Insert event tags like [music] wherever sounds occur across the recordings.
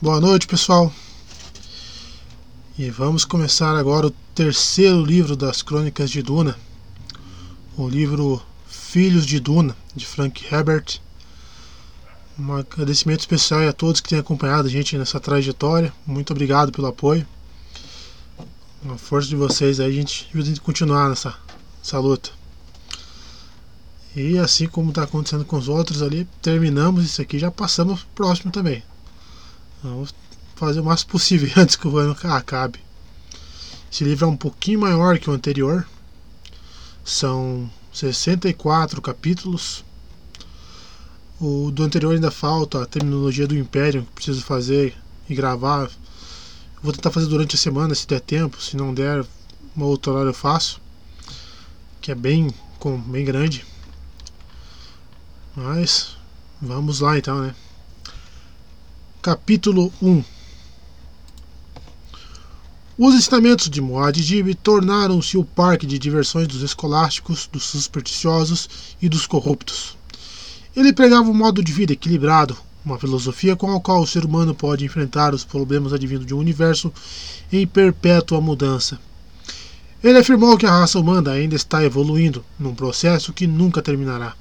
Boa noite, pessoal. E vamos começar agora o terceiro livro das Crônicas de Duna, o livro Filhos de Duna, de Frank Herbert. Um agradecimento especial a todos que têm acompanhado a gente nessa trajetória. Muito obrigado pelo apoio. A força de vocês aí, a gente ajuda a continuar nessa, nessa luta. E assim como está acontecendo com os outros ali, terminamos isso aqui já passamos pro próximo também. Vamos fazer o máximo possível [laughs] antes que o ano acabe. Esse livro é um pouquinho maior que o anterior. São 64 capítulos. O do anterior ainda falta a terminologia do Império que preciso fazer e gravar. Vou tentar fazer durante a semana se der tempo, se não der, uma outra hora eu faço. Que é bem, bem grande. Mas vamos lá então, né? Capítulo 1 Os ensinamentos de Muad'Dib tornaram-se o parque de diversões dos escolásticos, dos supersticiosos e dos corruptos. Ele pregava um modo de vida equilibrado, uma filosofia com a qual o ser humano pode enfrentar os problemas advindos de um universo em perpétua mudança. Ele afirmou que a raça humana ainda está evoluindo, num processo que nunca terminará.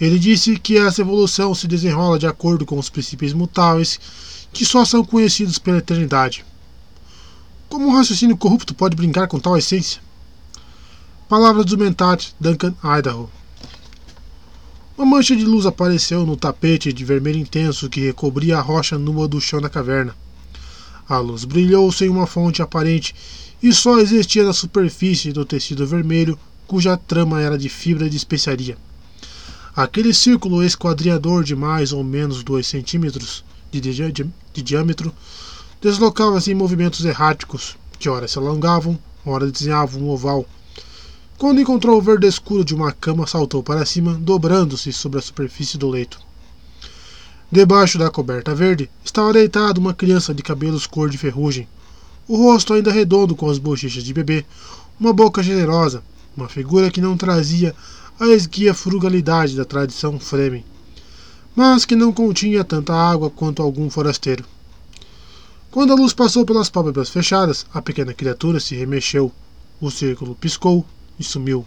Ele disse que essa evolução se desenrola de acordo com os princípios mutáveis que só são conhecidos pela eternidade. Como um raciocínio corrupto pode brincar com tal essência? Palavras do mentat Duncan Idaho. Uma mancha de luz apareceu no tapete de vermelho intenso que recobria a rocha nua do chão da caverna. A luz brilhou sem uma fonte aparente e só existia na superfície do tecido vermelho, cuja trama era de fibra de especiaria. Aquele círculo esquadriador de mais ou menos 2 centímetros de, di de diâmetro deslocava-se em movimentos erráticos, que ora se alongavam, ora desenhavam um oval. Quando encontrou o verde escuro de uma cama, saltou para cima, dobrando-se sobre a superfície do leito. Debaixo da coberta verde estava deitada uma criança de cabelos cor de ferrugem, o rosto ainda redondo com as bochechas de bebê, uma boca generosa, uma figura que não trazia a esguia frugalidade da tradição Fremen, mas que não continha tanta água quanto algum forasteiro. Quando a luz passou pelas pálpebras fechadas, a pequena criatura se remexeu. O círculo piscou e sumiu.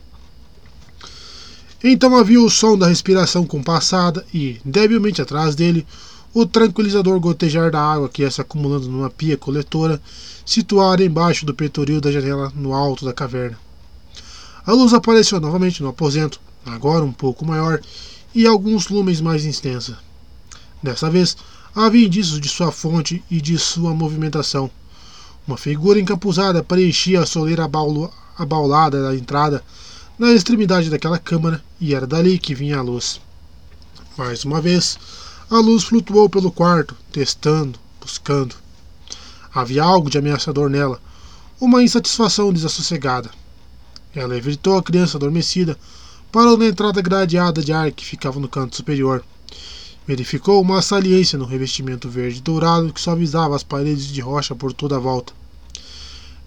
Então havia o som da respiração compassada e, debilmente atrás dele, o tranquilizador gotejar da água que ia se acumulando numa pia coletora situada embaixo do peitoril da janela no alto da caverna. A luz apareceu novamente no aposento, agora um pouco maior e alguns lumens mais extensa. Dessa vez, havia indícios de sua fonte e de sua movimentação. Uma figura encapuzada preenchia a soleira abaulada da entrada na extremidade daquela câmara e era dali que vinha a luz. Mais uma vez, a luz flutuou pelo quarto, testando, buscando. Havia algo de ameaçador nela, uma insatisfação desassossegada. Ela evitou a criança adormecida, parou na entrada gradeada de ar que ficava no canto superior. Verificou uma saliência no revestimento verde dourado que suavizava as paredes de rocha por toda a volta.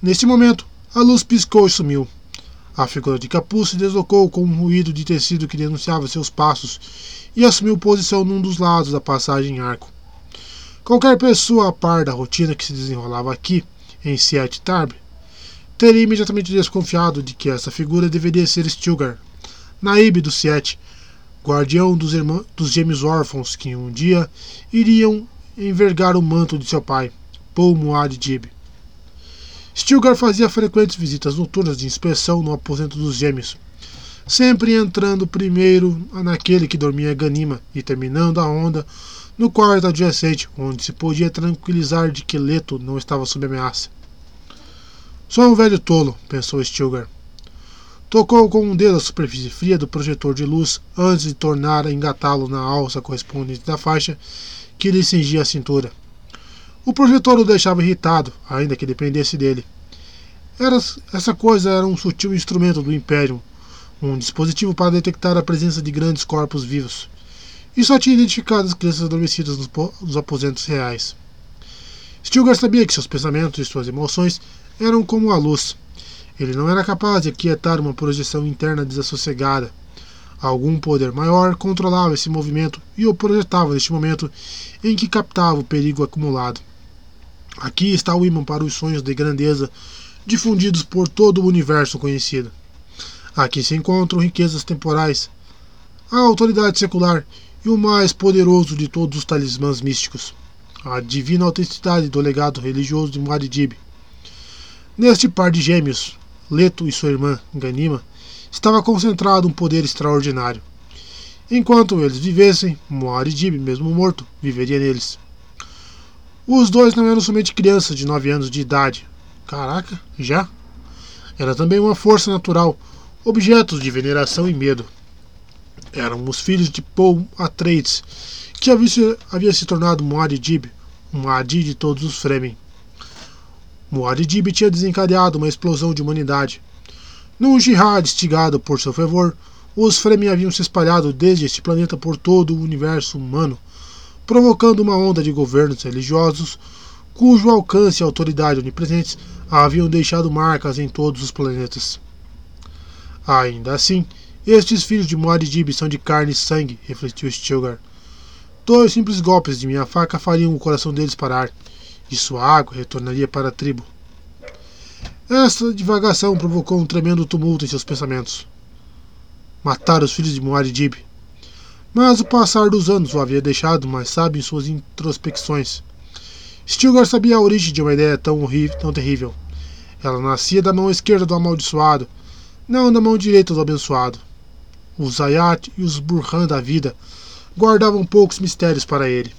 Neste momento, a luz piscou e sumiu. A figura de capuz se deslocou com um ruído de tecido que denunciava seus passos e assumiu posição num dos lados da passagem em arco. Qualquer pessoa a par da rotina que se desenrolava aqui, em Tarb, teria imediatamente desconfiado de que essa figura deveria ser Stilgar, Naib do Siete, guardião dos, irmãos, dos gêmeos órfãos que um dia iriam envergar o manto de seu pai, Paul Muad Dib. Stilgar fazia frequentes visitas noturnas de inspeção no aposento dos gêmeos, sempre entrando primeiro naquele que dormia Ganima e terminando a onda no quarto adjacente, onde se podia tranquilizar de que Leto não estava sob ameaça. Sou um velho tolo, pensou Stilgar. Tocou com um dedo a superfície fria do projetor de luz antes de tornar a engatá-lo na alça correspondente da faixa que lhe cingia a cintura. O projetor o deixava irritado, ainda que dependesse dele. Era, essa coisa era um sutil instrumento do Império, um dispositivo para detectar a presença de grandes corpos vivos, e só tinha identificado as crianças adormecidas nos, nos aposentos reais. Stilgar sabia que seus pensamentos e suas emoções eram como a luz. Ele não era capaz de aquietar uma projeção interna desassossegada. Algum poder maior controlava esse movimento e o projetava neste momento em que captava o perigo acumulado. Aqui está o imã para os sonhos de grandeza difundidos por todo o universo conhecido. Aqui se encontram riquezas temporais, a autoridade secular e o mais poderoso de todos os talismãs místicos, a divina autenticidade do legado religioso de Muad'Dib. Neste par de gêmeos, Leto e sua irmã, Ganima, estava concentrado um poder extraordinário. Enquanto eles vivessem, Muad'Dib, mesmo morto, viveria neles. Os dois não eram somente crianças de 9 anos de idade. Caraca, já? Era também uma força natural, objetos de veneração e medo. Eram os filhos de Paul Atreides, que havia se, tornado Muad'Dib, um Adi de todos os Fremen. Muad'Dib tinha desencadeado uma explosão de humanidade, num jihad instigado por seu fervor, os Fremen haviam se espalhado desde este planeta por todo o universo humano, provocando uma onda de governos religiosos cujo alcance e autoridade onipresentes haviam deixado marcas em todos os planetas. Ainda assim, estes filhos de Muad'Dib são de carne e sangue, refletiu Stilgar. Dois simples golpes de minha faca fariam o coração deles parar, e sua água retornaria para a tribo. Esta divagação provocou um tremendo tumulto em seus pensamentos. Matar os filhos de Muad'Dib. Mas o passar dos anos o havia deixado mais sábio em suas introspecções. Stilgar sabia a origem de uma ideia tão horrível, tão terrível. Ela nascia da mão esquerda do amaldiçoado, não da mão direita do abençoado. Os Zayat e os Burhan da vida guardavam poucos mistérios para ele.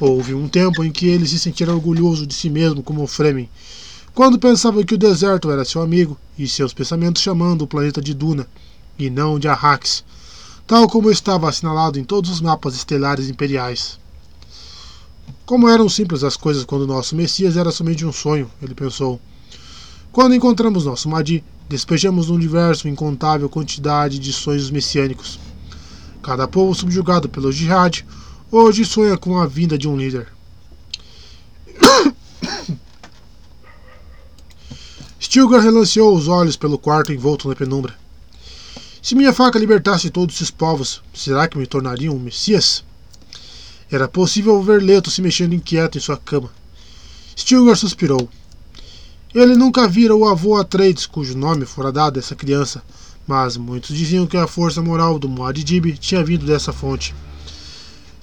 Houve um tempo em que ele se sentira orgulhoso de si mesmo como Fremen, quando pensava que o deserto era seu amigo e seus pensamentos chamando o planeta de Duna e não de Arrax, tal como estava assinalado em todos os mapas estelares imperiais. Como eram simples as coisas quando nosso Messias era somente um sonho, ele pensou. Quando encontramos nosso Madi, despejamos no universo incontável quantidade de sonhos messiânicos. Cada povo subjugado pelo jihad hoje sonha com a vinda de um líder. Stilgar relanceou os olhos pelo quarto envolto na penumbra. Se minha faca libertasse todos esses povos, será que me tornaria um Messias? Era possível ver Leto se mexendo inquieto em sua cama. Stilgar suspirou. Ele nunca vira o avô Atreides, cujo nome fora dado a essa criança, mas muitos diziam que a força moral do Muad'Dib tinha vindo dessa fonte.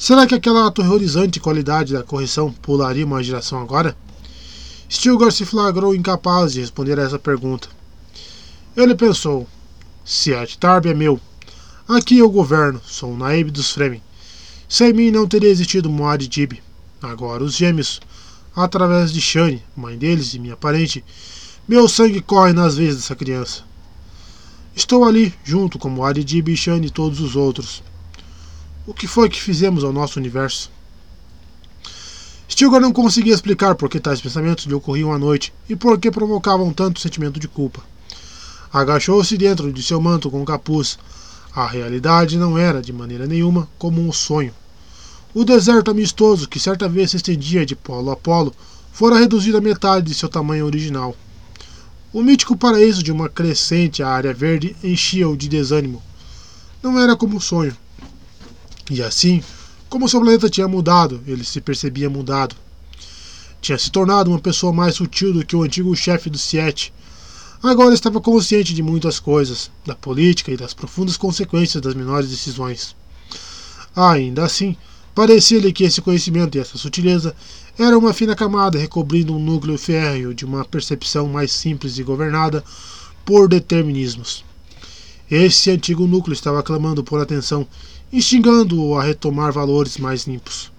Será que aquela aterrorizante qualidade da correção pularia uma geração agora? Stilgar se flagrou incapaz de responder a essa pergunta. Ele pensou: Siet Tarb é meu. Aqui eu governo, sou o Naib dos Fremen. Sem mim não teria existido Muad'Dib. Agora os gêmeos, através de Shani, mãe deles e minha parente, meu sangue corre nas veias dessa criança. Estou ali, junto com Muad'Dib e Shani e todos os outros. O que foi que fizemos ao nosso universo? Stilgar não conseguia explicar por que tais pensamentos lhe ocorriam à noite e por que provocavam tanto sentimento de culpa. Agachou-se dentro de seu manto com capuz. A realidade não era, de maneira nenhuma, como um sonho. O deserto amistoso, que certa vez se estendia de polo a polo, fora reduzido à metade de seu tamanho original. O mítico paraíso de uma crescente área verde enchia-o de desânimo. Não era como um sonho. E assim, como seu planeta tinha mudado, ele se percebia mudado. Tinha se tornado uma pessoa mais sutil do que o antigo chefe do Siete. Agora estava consciente de muitas coisas, da política e das profundas consequências das menores decisões. Ainda assim, parecia-lhe que esse conhecimento e essa sutileza era uma fina camada recobrindo um núcleo férreo de uma percepção mais simples e governada por determinismos. Esse antigo núcleo estava clamando por atenção instigando-o a retomar valores mais limpos.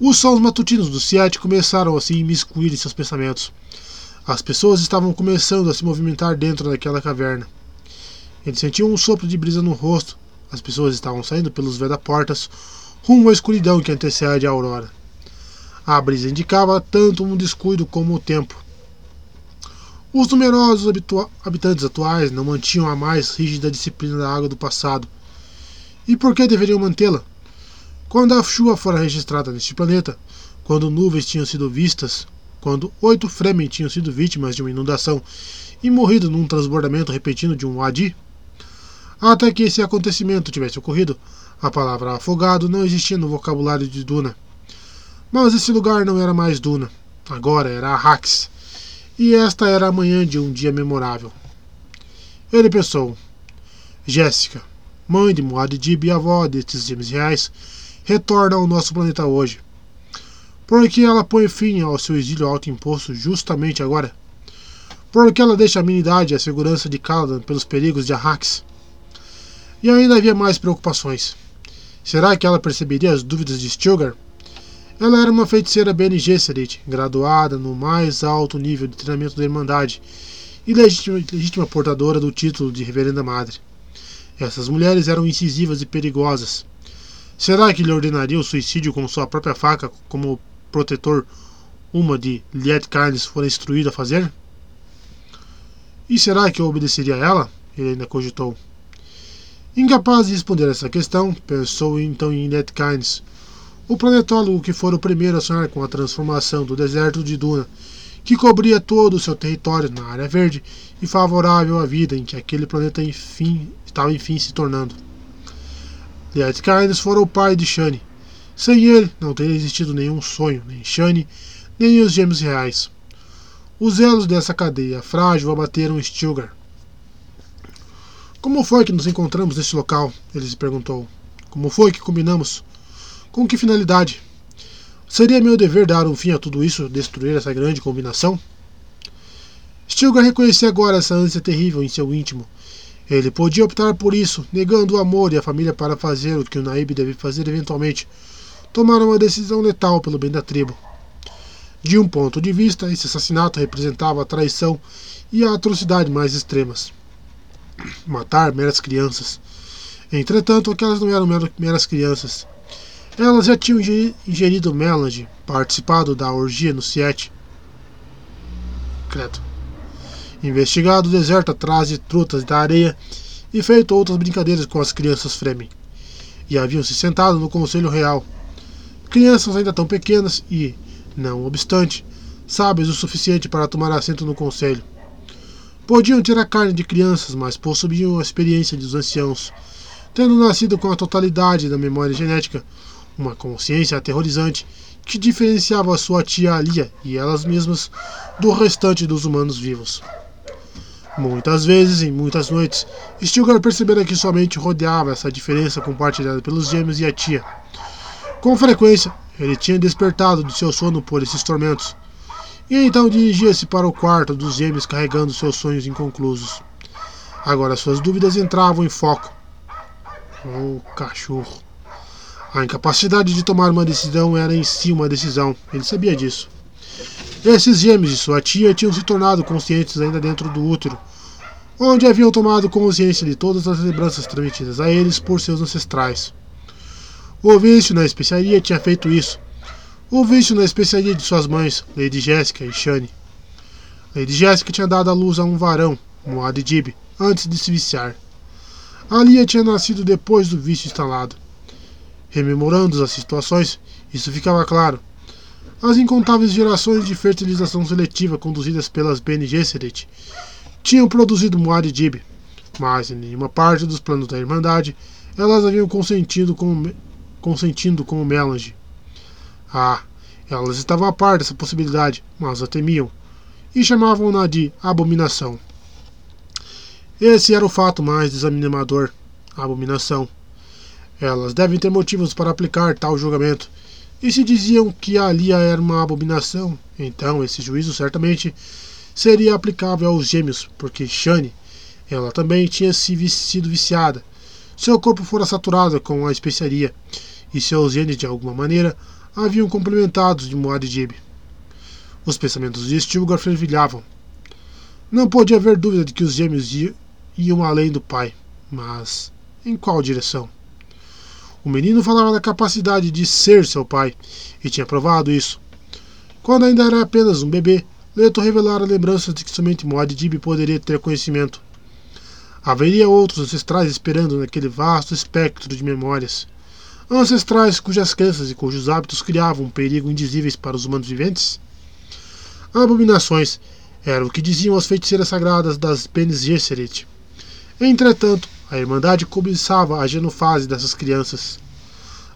Os sons matutinos do Siete começaram a se imiscuir em seus pensamentos. As pessoas estavam começando a se movimentar dentro daquela caverna. Ele sentiu um sopro de brisa no rosto. As pessoas estavam saindo pelos portas rumo à escuridão que antecede a aurora. A brisa indicava tanto um descuido como o tempo. Os numerosos habitantes atuais não mantinham a mais rígida disciplina da água do passado, e por que deveriam mantê-la? Quando a chuva fora registrada neste planeta, quando nuvens tinham sido vistas, quando oito Fremen tinham sido vítimas de uma inundação e morrido num transbordamento repentino de um Wadi, Até que esse acontecimento tivesse ocorrido, a palavra afogado não existia no vocabulário de Duna. Mas esse lugar não era mais Duna, agora era Arrax, e esta era a manhã de um dia memorável. Ele pensou: Jéssica, mãe de Muad'Dib e avó destes gêmeos reais, retorna ao nosso planeta hoje. Por que ela põe fim ao seu exílio autoimposto justamente agora? Por que ela deixa a minidade e a segurança de Caladan pelos perigos de Arrax? E ainda havia mais preocupações. Será que ela perceberia as dúvidas de Stilgar? Ela era uma feiticeira Bene Gesserit, graduada no mais alto nível de treinamento da Irmandade e legítima, legítima portadora do título de Reverenda Madre. Essas mulheres eram incisivas e perigosas. Será que lhe ordenaria o suicídio com sua própria faca, como o protetor uma de Liet Carnes fora instruído a fazer? E será que eu obedeceria a ela? Ele ainda cogitou. Incapaz de responder essa questão, pensou então em Ned Kynes, o planetólogo que fora o primeiro a sonhar com a transformação do deserto de Duna, que cobria todo o seu território na área verde e favorável à vida em que aquele planeta enfim, estava enfim se tornando. Ned Kynes fora o pai de Shani. Sem ele, não teria existido nenhum sonho, nem Shani, nem os gêmeos reais. Os elos dessa cadeia frágil abateram Stilgar como foi que nos encontramos neste local? Ele se perguntou. Como foi que combinamos? Com que finalidade? Seria meu dever dar um fim a tudo isso, destruir essa grande combinação? Stilgar reconhecia agora essa ânsia terrível em seu íntimo. Ele podia optar por isso, negando o amor e a família para fazer o que o Naib deve fazer eventualmente, tomar uma decisão letal pelo bem da tribo. De um ponto de vista, esse assassinato representava a traição e a atrocidade mais extremas matar meras crianças. Entretanto, aquelas não eram meras crianças. Elas já tinham ingerido melange, participado da orgia no Siete. Credo. Investigado o deserto atrás de trutas da areia e feito outras brincadeiras com as crianças Fremen. E haviam se sentado no Conselho Real. Crianças ainda tão pequenas e, não obstante, sábias o suficiente para tomar assento no Conselho. Podiam ter a carne de crianças, mas possuíam a experiência dos anciãos, tendo nascido com a totalidade da memória genética, uma consciência aterrorizante que diferenciava sua tia Alia e elas mesmas do restante dos humanos vivos. Muitas vezes, em muitas noites, Stilgar percebera que somente rodeava essa diferença compartilhada pelos gêmeos e a tia. Com frequência, ele tinha despertado do seu sono por esses tormentos, e então dirigia-se para o quarto dos gêmeos carregando seus sonhos inconclusos. Agora suas dúvidas entravam em foco. Oh, cachorro. A incapacidade de tomar uma decisão era em si uma decisão. Ele sabia disso. Esses gêmeos de sua tia tinham se tornado conscientes ainda dentro do útero, onde haviam tomado consciência de todas as lembranças transmitidas a eles por seus ancestrais. O vício na especiaria tinha feito isso, o vício na especiaria de suas mães, Lady Jéssica e Shani. Lady Jéssica tinha dado à luz a um varão, Moad Dib, antes de se viciar. Alia tinha nascido depois do vício instalado. Rememorando as situações, isso ficava claro. As incontáveis gerações de fertilização seletiva conduzidas pelas Bene Gesserit tinham produzido Moad Dib, mas em nenhuma parte dos planos da Irmandade elas haviam consentido com, consentindo com o Melange. Ah, elas estavam a par dessa possibilidade, mas a temiam, e chamavam-na de abominação. Esse era o fato mais desanimador, abominação. Elas devem ter motivos para aplicar tal julgamento, e se diziam que ali era uma abominação, então esse juízo certamente seria aplicável aos gêmeos, porque Shani, ela também tinha sido viciada. Seu corpo fora saturado com a especiaria, e seus genes, de alguma maneira, haviam complementados de Muad'Dib. Os pensamentos de Stilgar fervilhavam. Não podia haver dúvida de que os gêmeos iam além do pai, mas em qual direção? O menino falava da capacidade de ser seu pai, e tinha provado isso. Quando ainda era apenas um bebê, Leto revelara lembranças de que somente Muad'Dib poderia ter conhecimento. Haveria outros ancestrais esperando naquele vasto espectro de memórias ancestrais cujas crenças e cujos hábitos criavam um perigo indizíveis para os humanos viventes? Abominações era o que diziam as feiticeiras sagradas das Bene Gesserit. Entretanto, A Irmandade cobiçava a genofase dessas crianças.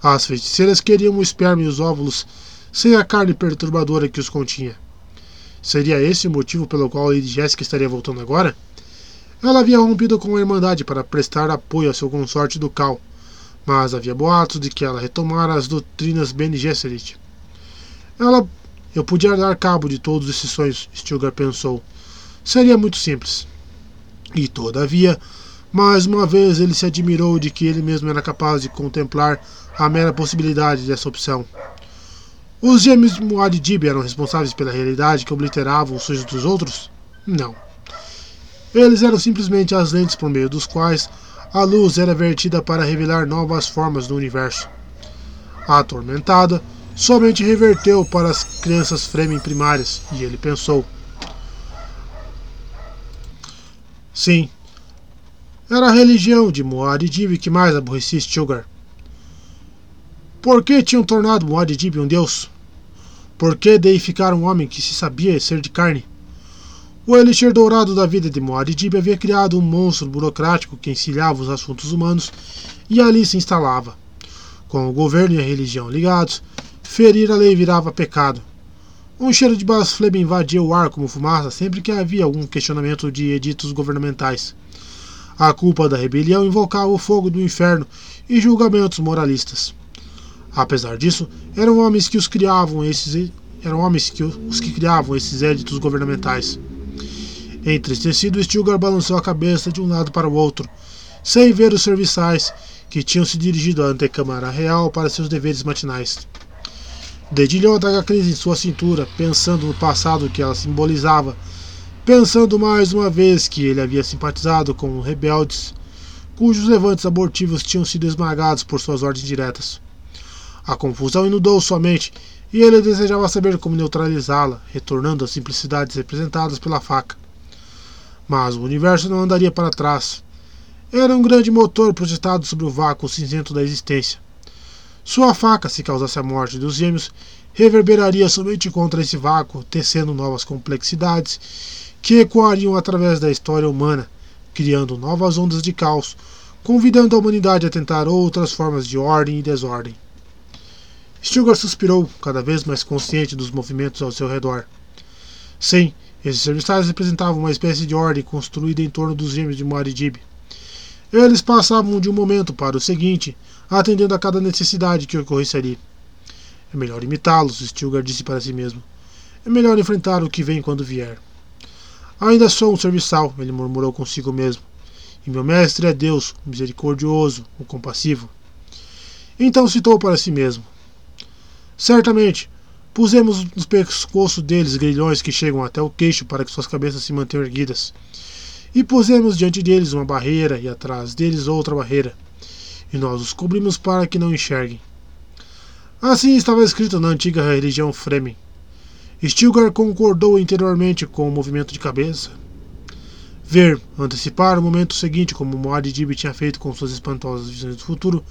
As feiticeiras queriam o esperma e os óvulos sem a carne perturbadora que os continha. Seria esse o motivo pelo qual Lady Jessica estaria voltando agora? Ela havia rompido com a Irmandade para prestar apoio a seu consorte do Cal, mas havia boatos de que ela retomara as doutrinas Bene Gesserit. Ela. Eu podia dar cabo de todos esses sonhos, Stilgar pensou. Seria muito simples. E, todavia, mais uma vez ele se admirou de que ele mesmo era capaz de contemplar a mera possibilidade dessa opção. Os gêmeos Muad'Dib eram responsáveis pela realidade que obliterava os sonhos dos outros? Não. Eles eram simplesmente as lentes por meio dos quais a luz era vertida para revelar novas formas do universo. A atormentada somente reverteu para as crianças Fremen primárias, e ele pensou: Sim, era a religião de Muad'Dib que mais aborrecia Stilgar. Por que tinham tornado Muad'Dib um deus? Por que deificar um homem que se sabia ser de carne? O elixir dourado da vida de Muad'Dib havia criado um monstro burocrático que encilhava os assuntos humanos e ali se instalava. Com o governo e a religião ligados, ferir a lei virava pecado. Um cheiro de blasfêmia invadia o ar como fumaça sempre que havia algum questionamento de editos governamentais. A culpa da rebelião invocava o fogo do inferno e julgamentos moralistas. Apesar disso, eram homens que os criavam esses eram homens que os que criavam esses editos governamentais. Entristecido, Stilgar balançou a cabeça de um lado para o outro, sem ver os serviçais que tinham se dirigido à antecâmara real para seus deveres matinais. Dedilhou a daga crise em sua cintura, pensando no passado que ela simbolizava, pensando mais uma vez que ele havia simpatizado com rebeldes cujos levantes abortivos tinham sido esmagados por suas ordens diretas. A confusão inundou sua mente e ele desejava saber como neutralizá-la, retornando às simplicidades representadas pela faca. Mas o universo não andaria para trás. Era um grande motor projetado sobre o vácuo cinzento da existência. Sua faca, se causasse a morte dos gêmeos, reverberaria somente contra esse vácuo, tecendo novas complexidades que ecoariam através da história humana, criando novas ondas de caos, convidando a humanidade a tentar outras formas de ordem e desordem. Stilgar suspirou, cada vez mais consciente dos movimentos ao seu redor. Sim, esses serviçais representavam uma espécie de ordem construída em torno dos gêmeos de Muad'Dib. Eles passavam de um momento para o seguinte, atendendo a cada necessidade que ocorresse ali. É melhor imitá-los, Stilgar disse para si mesmo. É melhor enfrentar o que vem quando vier. Ainda sou um serviçal, ele murmurou consigo mesmo. E meu mestre é Deus, o misericordioso, o compassivo. Então citou para si mesmo: Certamente, pusemos nos pescoços deles grilhões que chegam até o queixo para que suas cabeças se mantenham erguidas. E pusemos diante deles uma barreira e atrás deles outra barreira e nós os cobrimos para que não enxerguem. Assim estava escrito na antiga religião Fremen. Stilgar concordou interiormente com o movimento de cabeça. Ver, antecipar o momento seguinte, como Muad'Dib tinha feito com suas espantosas visões do futuro,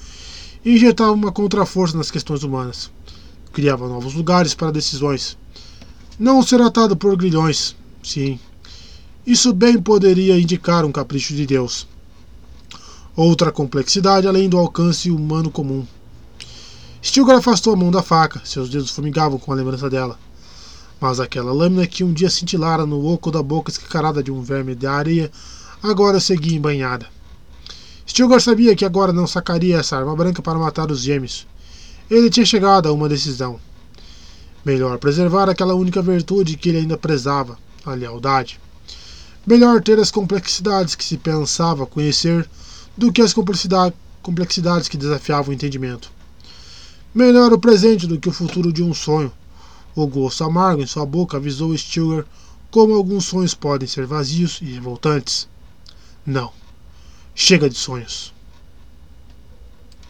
injetava uma contraforça nas questões humanas. Criava novos lugares para decisões. Não ser atado por grilhões, sim. Isso bem poderia indicar um capricho de Deus outra complexidade além do alcance humano comum. Stilgar afastou a mão da faca, seus dedos formigavam com a lembrança dela. Mas aquela lâmina que um dia cintilara no oco da boca escancarada de um verme de areia, agora seguia embanhada. Stilgar sabia que agora não sacaria essa arma branca para matar os gêmeos. Ele tinha chegado a uma decisão. Melhor preservar aquela única virtude que ele ainda prezava, a lealdade. Melhor ter as complexidades que se pensava conhecer do que as complexidades que desafiavam o entendimento. Melhor o presente do que o futuro de um sonho. O gosto amargo em sua boca avisou Stilgar como alguns sonhos podem ser vazios e revoltantes. Não. Chega de sonhos.